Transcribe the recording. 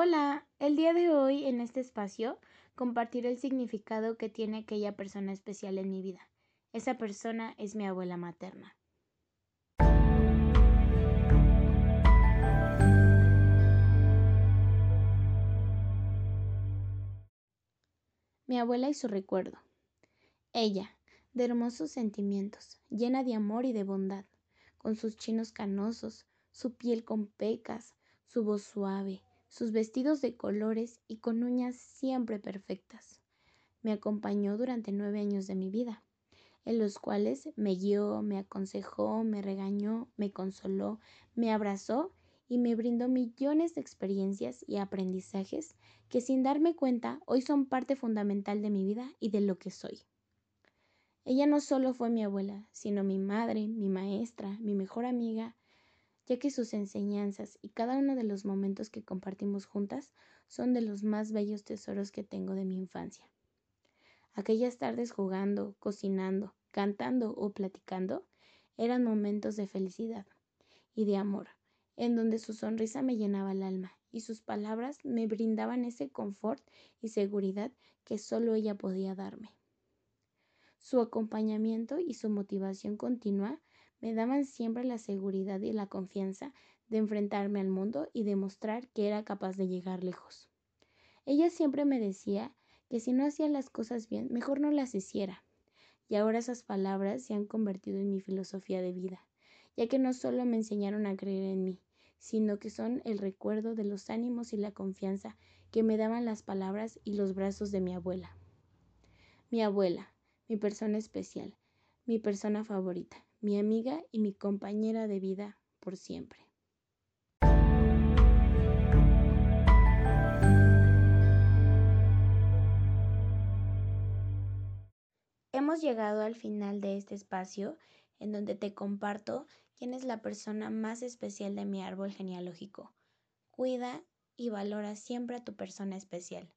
Hola, el día de hoy en este espacio compartiré el significado que tiene aquella persona especial en mi vida. Esa persona es mi abuela materna. Mi abuela y su recuerdo. Ella, de hermosos sentimientos, llena de amor y de bondad, con sus chinos canosos, su piel con pecas, su voz suave, sus vestidos de colores y con uñas siempre perfectas. Me acompañó durante nueve años de mi vida, en los cuales me guió, me aconsejó, me regañó, me consoló, me abrazó y me brindó millones de experiencias y aprendizajes que sin darme cuenta hoy son parte fundamental de mi vida y de lo que soy. Ella no solo fue mi abuela, sino mi madre, mi maestra, mi mejor amiga, ya que sus enseñanzas y cada uno de los momentos que compartimos juntas son de los más bellos tesoros que tengo de mi infancia. Aquellas tardes jugando, cocinando, cantando o platicando eran momentos de felicidad y de amor, en donde su sonrisa me llenaba el alma y sus palabras me brindaban ese confort y seguridad que solo ella podía darme. Su acompañamiento y su motivación continua me daban siempre la seguridad y la confianza de enfrentarme al mundo y demostrar que era capaz de llegar lejos. Ella siempre me decía que si no hacía las cosas bien, mejor no las hiciera. Y ahora esas palabras se han convertido en mi filosofía de vida, ya que no solo me enseñaron a creer en mí, sino que son el recuerdo de los ánimos y la confianza que me daban las palabras y los brazos de mi abuela. Mi abuela, mi persona especial, mi persona favorita mi amiga y mi compañera de vida por siempre. Hemos llegado al final de este espacio en donde te comparto quién es la persona más especial de mi árbol genealógico. Cuida y valora siempre a tu persona especial.